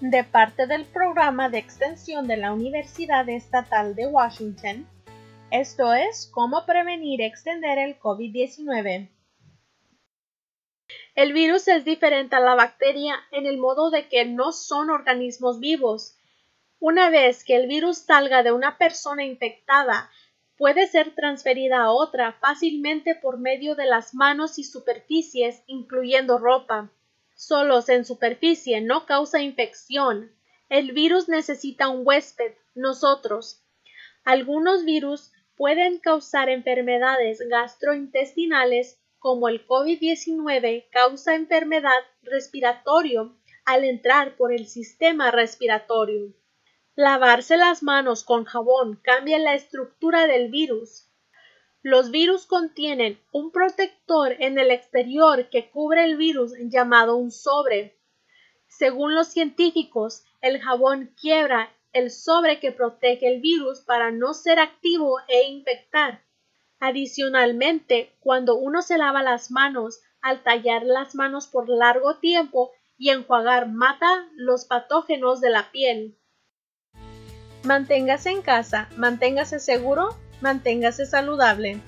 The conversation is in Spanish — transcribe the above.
de parte del programa de extensión de la Universidad Estatal de Washington. Esto es cómo prevenir y extender el COVID-19. El virus es diferente a la bacteria en el modo de que no son organismos vivos. Una vez que el virus salga de una persona infectada, puede ser transferida a otra fácilmente por medio de las manos y superficies, incluyendo ropa. Solos en superficie no causa infección. El virus necesita un huésped, nosotros. Algunos virus pueden causar enfermedades gastrointestinales como el COVID-19 causa enfermedad respiratorio al entrar por el sistema respiratorio. Lavarse las manos con jabón cambia la estructura del virus. Los virus contienen un protector en el exterior que cubre el virus llamado un sobre. Según los científicos, el jabón quiebra el sobre que protege el virus para no ser activo e infectar. Adicionalmente, cuando uno se lava las manos, al tallar las manos por largo tiempo y enjuagar mata los patógenos de la piel. Manténgase en casa, manténgase seguro, manténgase saludable.